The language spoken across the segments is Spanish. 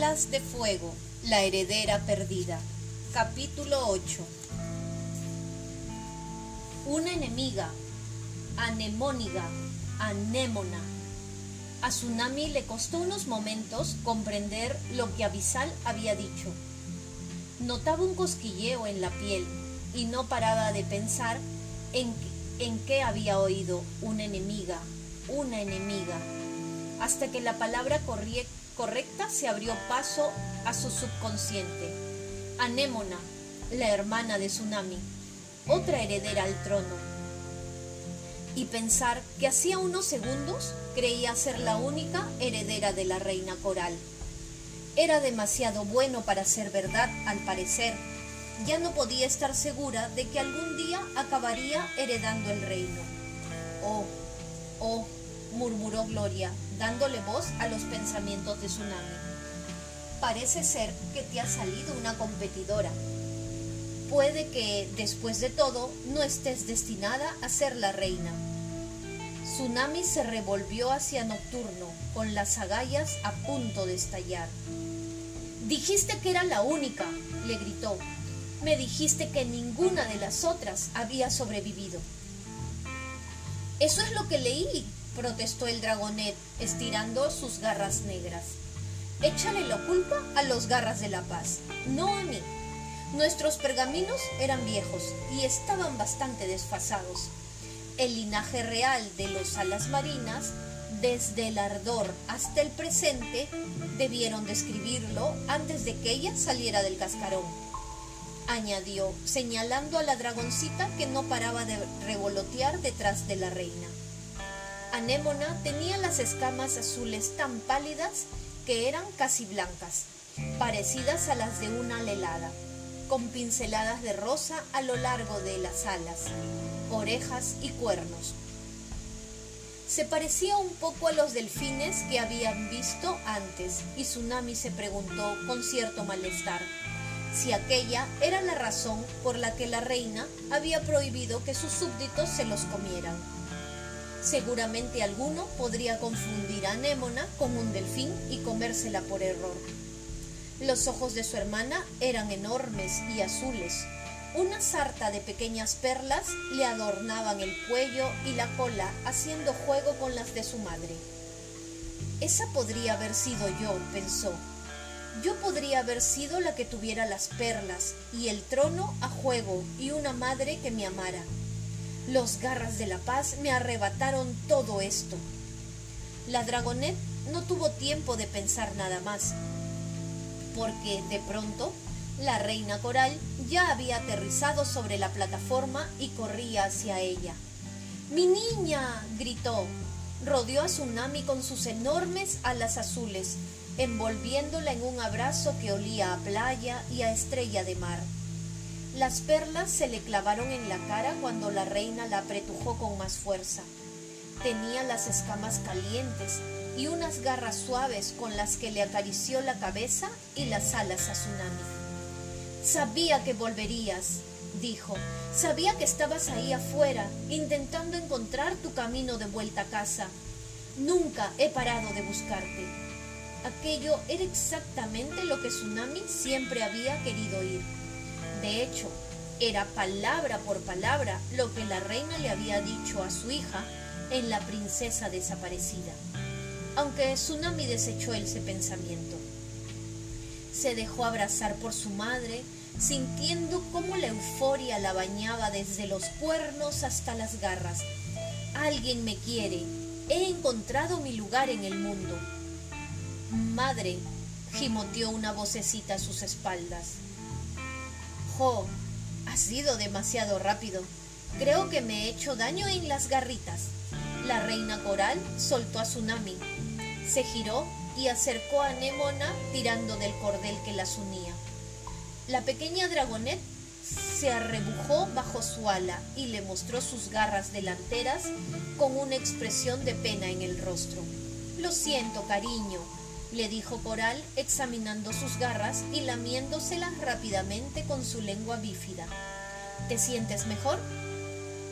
De Fuego, la heredera perdida. Capítulo 8. Una enemiga, anemóniga, anémona. A Tsunami le costó unos momentos comprender lo que Abisal había dicho. Notaba un cosquilleo en la piel y no paraba de pensar en, en qué había oído una enemiga, una enemiga, hasta que la palabra correcta se abrió paso a su subconsciente. Anémona, la hermana de Tsunami, otra heredera al trono. Y pensar que hacía unos segundos creía ser la única heredera de la reina coral. Era demasiado bueno para ser verdad, al parecer. Ya no podía estar segura de que algún día acabaría heredando el reino. Oh, oh, murmuró Gloria, dándole voz a los pensamientos de Tsunami. Parece ser que te ha salido una competidora. Puede que, después de todo, no estés destinada a ser la reina. Tsunami se revolvió hacia Nocturno, con las agallas a punto de estallar. Dijiste que era la única, le gritó. Me dijiste que ninguna de las otras había sobrevivido. Eso es lo que leí, protestó el dragonet, estirando sus garras negras. Échale la culpa a los garras de la paz, no a mí. Nuestros pergaminos eran viejos y estaban bastante desfasados. El linaje real de los alas marinas, desde el ardor hasta el presente, debieron describirlo antes de que ella saliera del cascarón. Añadió, señalando a la dragoncita que no paraba de revolotear detrás de la reina. Anémona tenía las escamas azules tan pálidas que eran casi blancas, parecidas a las de una alelada, con pinceladas de rosa a lo largo de las alas, orejas y cuernos. Se parecía un poco a los delfines que habían visto antes y Tsunami se preguntó con cierto malestar si aquella era la razón por la que la reina había prohibido que sus súbditos se los comieran. Seguramente alguno podría confundir a Anémona con un delfín y comérsela por error. Los ojos de su hermana eran enormes y azules. Una sarta de pequeñas perlas le adornaban el cuello y la cola haciendo juego con las de su madre. Esa podría haber sido yo, pensó. Yo podría haber sido la que tuviera las perlas y el trono a juego y una madre que me amara. Los garras de la paz me arrebataron todo esto. La dragonet no tuvo tiempo de pensar nada más, porque de pronto la reina coral ya había aterrizado sobre la plataforma y corría hacia ella. ¡Mi niña! gritó. Rodeó a Tsunami con sus enormes alas azules, envolviéndola en un abrazo que olía a playa y a estrella de mar. Las perlas se le clavaron en la cara cuando la reina la apretujó con más fuerza. Tenía las escamas calientes y unas garras suaves con las que le acarició la cabeza y las alas a Tsunami. Sabía que volverías, dijo. Sabía que estabas ahí afuera, intentando encontrar tu camino de vuelta a casa. Nunca he parado de buscarte. Aquello era exactamente lo que Tsunami siempre había querido oír. De hecho, era palabra por palabra lo que la reina le había dicho a su hija en La princesa desaparecida, aunque Tsunami desechó ese pensamiento. Se dejó abrazar por su madre, sintiendo cómo la euforia la bañaba desde los cuernos hasta las garras. Alguien me quiere, he encontrado mi lugar en el mundo. Madre, gimoteó una vocecita a sus espaldas. Ha sido demasiado rápido. Creo que me he hecho daño en las garritas. La reina coral soltó a Tsunami. Se giró y acercó a Nemona tirando del cordel que las unía. La pequeña dragonet se arrebujó bajo su ala y le mostró sus garras delanteras con una expresión de pena en el rostro. Lo siento, cariño, le dijo Coral examinando sus garras y lamiéndoselas rápidamente con su lengua bífida. ¿Te sientes mejor?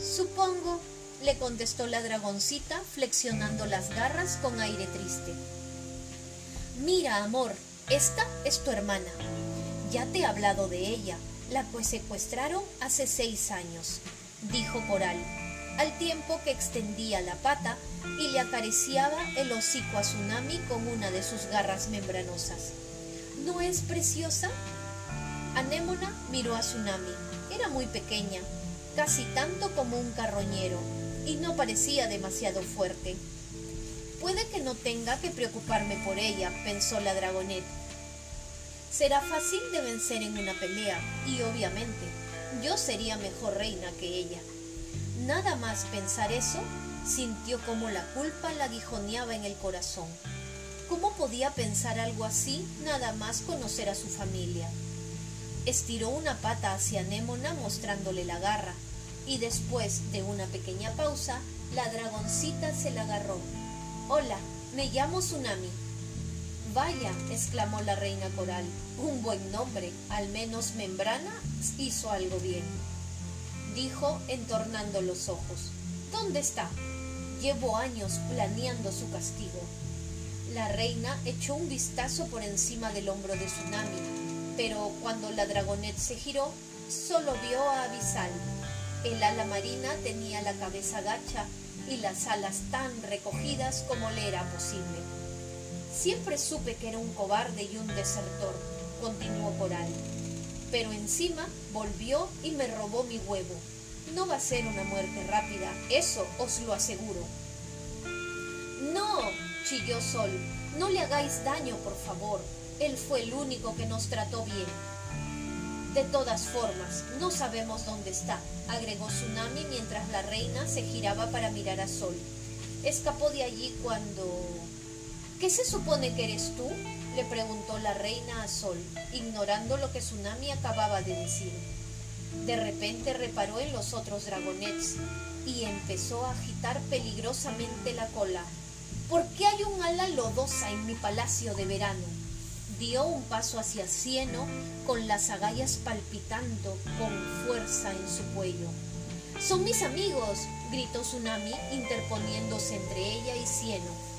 Supongo, le contestó la dragoncita flexionando las garras con aire triste. Mira, amor, Esta es tu hermana. Ya te he hablado de ella, la pues secuestraron hace seis años, dijo Coral, al tiempo que extendía la pata y le acariciaba el hocico a Tsunami con una de sus garras membranosas. ¿No es preciosa? Anémona miró a Tsunami. Era muy pequeña, casi tanto como un carroñero, y no parecía demasiado fuerte. Puede que no tenga que preocuparme por ella, pensó la dragonet. Será fácil de vencer en una pelea, y obviamente, yo sería mejor reina que ella. Nada más pensar eso, sintió como la culpa la aguijoneaba en el corazón. ¿Cómo podía pensar algo así nada más conocer a su familia? Estiró una pata hacia Némona mostrándole la garra, y después de una pequeña pausa, la dragoncita se la agarró. Hola, me llamo Tsunami. Vaya, exclamó la reina coral, un buen nombre, al menos Membrana hizo algo bien. Dijo entornando los ojos. ¿Dónde está? Llevo años planeando su castigo. La reina echó un vistazo por encima del hombro de Tsunami, pero cuando la dragonet se giró, solo vio a Avisal. El ala marina tenía la cabeza gacha y las alas tan recogidas como le era posible. Siempre supe que era un cobarde y un desertor, continuó Coral. Pero encima volvió y me robó mi huevo. No va a ser una muerte rápida, eso os lo aseguro. No, chilló Sol, no le hagáis daño, por favor. Él fue el único que nos trató bien. De todas formas, no sabemos dónde está, agregó Tsunami mientras la reina se giraba para mirar a Sol. Escapó de allí cuando... ¿Qué se supone que eres tú? Le preguntó la reina a Sol, ignorando lo que Tsunami acababa de decir. De repente reparó en los otros dragonets y empezó a agitar peligrosamente la cola. ¿Por qué hay un ala lodosa en mi palacio de verano? Dio un paso hacia Cieno con las agallas palpitando con fuerza en su cuello. Son mis amigos, gritó Tsunami interponiéndose entre ella y Cieno.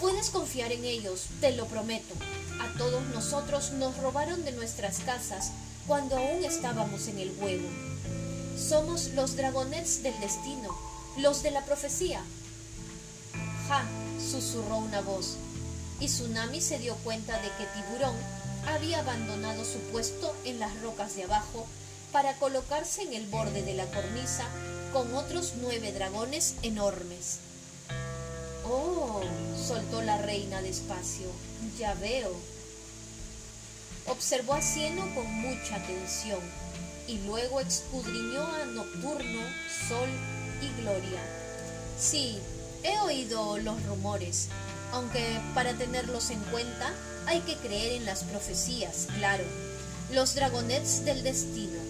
Puedes confiar en ellos, te lo prometo. A todos nosotros nos robaron de nuestras casas cuando aún estábamos en el huevo. Somos los dragonets del destino, los de la profecía. Ja, susurró una voz y Tsunami se dio cuenta de que Tiburón había abandonado su puesto en las rocas de abajo para colocarse en el borde de la cornisa con otros nueve dragones enormes. Oh, soltó la reina despacio, ya veo. Observó a Cieno con mucha atención y luego escudriñó a Nocturno, Sol y Gloria. Sí, he oído los rumores, aunque para tenerlos en cuenta hay que creer en las profecías, claro. Los dragonets del destino.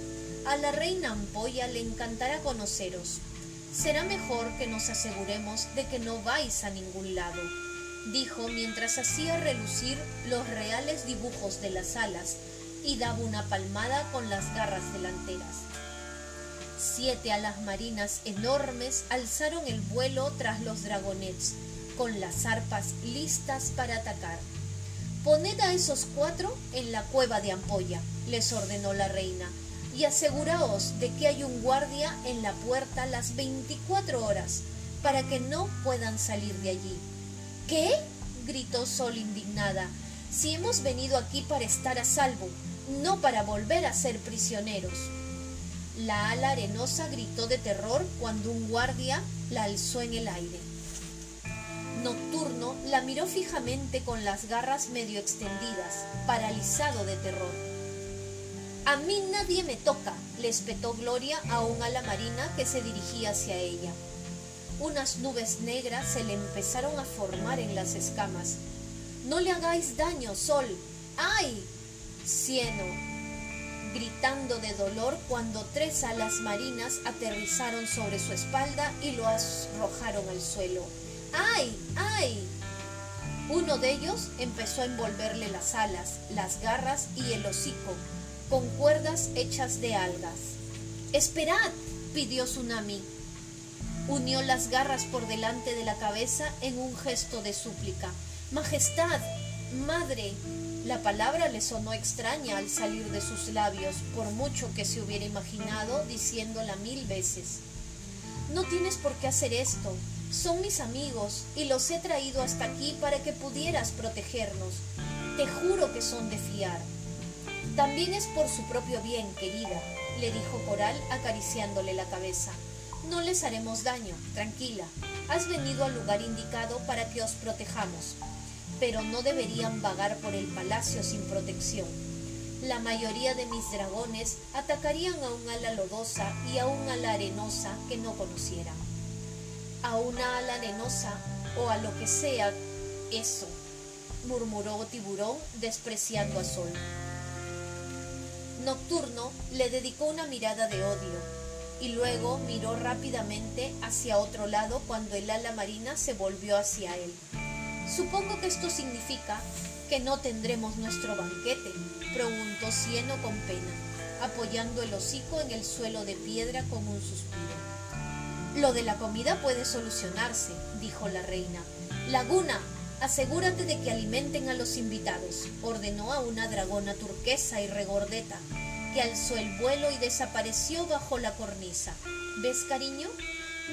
A la reina Ampolla le encantará conoceros. Será mejor que nos aseguremos de que no vais a ningún lado, dijo mientras hacía relucir los reales dibujos de las alas y daba una palmada con las garras delanteras. Siete alas marinas enormes alzaron el vuelo tras los dragonets, con las arpas listas para atacar. Poned a esos cuatro en la cueva de Ampolla, les ordenó la reina, y aseguraos de que hay un guardia en la puerta las veinticuatro horas, para que no puedan salir de allí. ¿Qué? gritó Sol indignada. Si hemos venido aquí para estar a salvo, no para volver a ser prisioneros. La ala arenosa gritó de terror cuando un guardia la alzó en el aire. Nocturno la miró fijamente con las garras medio extendidas, paralizado de terror. A mí nadie me toca, le espetó Gloria a un ala marina que se dirigía hacia ella. Unas nubes negras se le empezaron a formar en las escamas. No le hagáis daño, Sol. ¡Ay! Cieno, gritando de dolor cuando tres alas marinas aterrizaron sobre su espalda y lo arrojaron al suelo. ¡Ay! ¡Ay! Uno de ellos empezó a envolverle las alas, las garras y el hocico, con cuerdas hechas de algas. ¡Esperad! pidió Tsunami. Unió las garras por delante de la cabeza en un gesto de súplica. Majestad, madre, La palabra le sonó extraña al salir de sus labios, por mucho que se hubiera imaginado diciéndola mil veces. No tienes por qué hacer esto. Son mis amigos y los he traído hasta aquí para que pudieras protegernos. Te juro que son de fiar. También es por su propio bien, querida, le dijo Coral acariciándole la cabeza. No les haremos daño, tranquila. Has venido al lugar indicado para que os protejamos pero no deberían vagar por el palacio sin protección. La mayoría de mis dragones atacarían a un ala lodosa y a un ala arenosa que no conocieran. A una ala arenosa o a lo que sea eso, murmuró Tiburón despreciando a Sol. Nocturno le dedicó una mirada de odio y luego miró rápidamente hacia otro lado cuando el ala marina se volvió hacia él. Supongo que esto significa que no tendremos nuestro banquete, preguntó Cieno con pena, apoyando el hocico en el suelo de piedra con un suspiro. Lo de la comida puede solucionarse, dijo la reina. Laguna, asegúrate de que alimenten a los invitados, ordenó a una dragona turquesa y regordeta, que alzó el vuelo y desapareció bajo la cornisa. ¿Ves, cariño?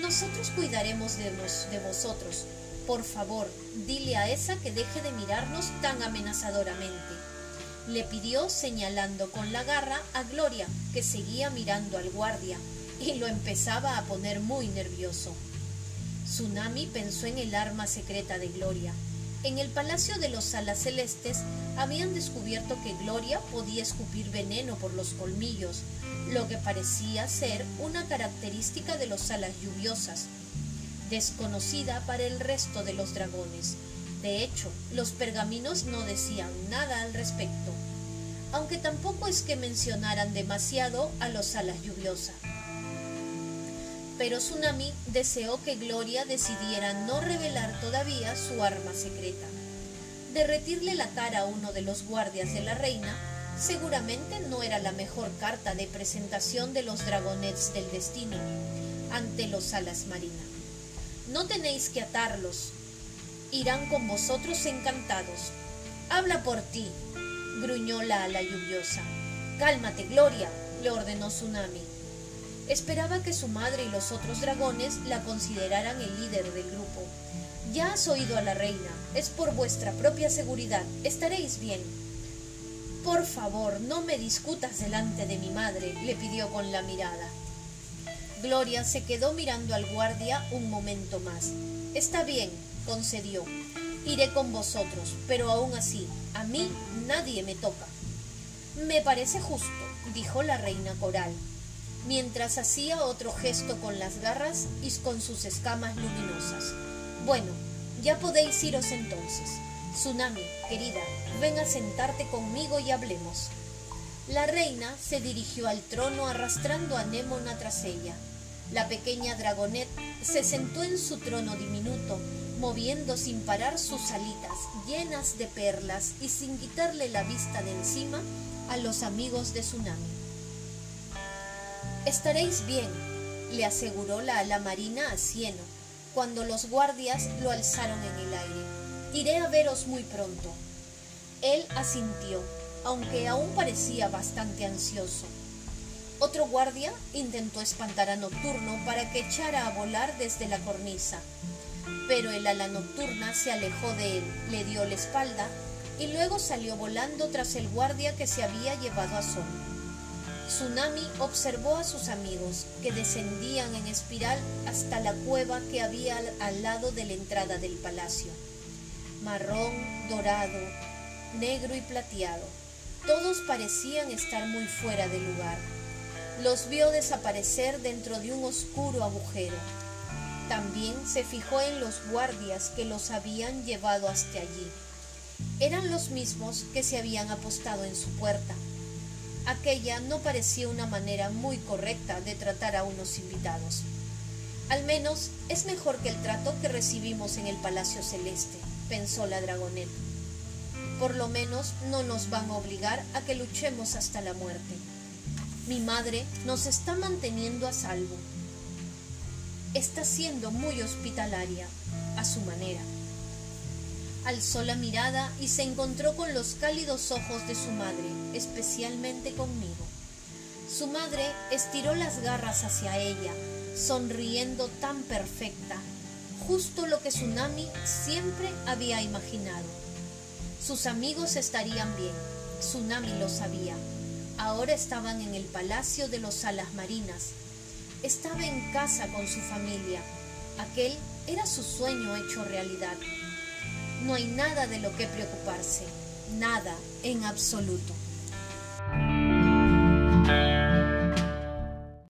Nosotros cuidaremos de, de vosotros, por favor, dile a esa que deje de mirarnos tan amenazadoramente. Le pidió señalando con la garra a Gloria, que seguía mirando al guardia, y lo empezaba a poner muy nervioso. Tsunami pensó en el arma secreta de Gloria. En el Palacio de los Alas Celestes habían descubierto que Gloria podía escupir veneno por los colmillos, lo que parecía ser una característica de los alas lluviosas, desconocida para el resto de los dragones. De hecho, los pergaminos no decían nada al respecto, aunque tampoco es que mencionaran demasiado a los alas lluviosa. Pero Tsunami deseó que Gloria decidiera no revelar todavía su arma secreta. Derretirle la cara a uno de los guardias de la reina seguramente no era la mejor carta de presentación de los dragonets del destino ante los alas marinas. No tenéis que atarlos. Irán con vosotros encantados. Habla por ti, gruñó la ala lluviosa. Cálmate, Gloria, le ordenó Tsunami. Esperaba que su madre y los otros dragones la consideraran el líder del grupo. Ya has oído a la reina, es por vuestra propia seguridad, estaréis bien. Por favor, no me discutas delante de mi madre, le pidió con la mirada. Gloria se quedó mirando al guardia un momento más. Está bien, concedió. Iré con vosotros, pero aún así, a mí nadie me toca. Me parece justo, dijo la reina coral, mientras hacía otro gesto con las garras y con sus escamas luminosas. Bueno, ya podéis iros entonces. Tsunami, querida, ven a sentarte conmigo y hablemos. La reina se dirigió al trono arrastrando a Némona tras ella. La pequeña dragonet se sentó en su trono diminuto, moviendo sin parar sus alitas llenas de perlas y sin quitarle la vista de encima a los amigos de Tsunami. Estaréis bien, le aseguró la ala marina a Cieno, cuando los guardias lo alzaron en el aire. Iré a veros muy pronto. Él asintió, aunque aún parecía bastante ansioso. Otro guardia intentó espantar a Nocturno para que echara a volar desde la cornisa, pero el ala nocturna se alejó de él, le dio la espalda y luego salió volando tras el guardia que se había llevado a Sol. Tsunami observó a sus amigos, que descendían en espiral hasta la cueva que había al lado de la entrada del palacio. Marrón, dorado, negro y plateado. Todos parecían estar muy fuera de lugar los vio desaparecer dentro de un oscuro agujero. También se fijó en los guardias que los habían llevado hasta allí. Eran los mismos que se habían apostado en su puerta. Aquella no parecía una manera muy correcta de tratar a unos invitados. Al menos es mejor que el trato que recibimos en el Palacio Celeste, pensó la dragoneta. Por lo menos no nos van a obligar a que luchemos hasta la muerte. Mi madre nos está manteniendo a salvo. Está siendo muy hospitalaria, a su manera. Alzó la mirada y se encontró con los cálidos ojos de su madre, especialmente conmigo. Su madre estiró las garras hacia ella, sonriendo tan perfecta, justo lo que Tsunami siempre había imaginado. Sus amigos estarían bien, Tsunami lo sabía. Ahora estaban en el palacio de los alas marinas. Estaba en casa con su familia. Aquel era su sueño hecho realidad. No hay nada de lo que preocuparse, nada en absoluto.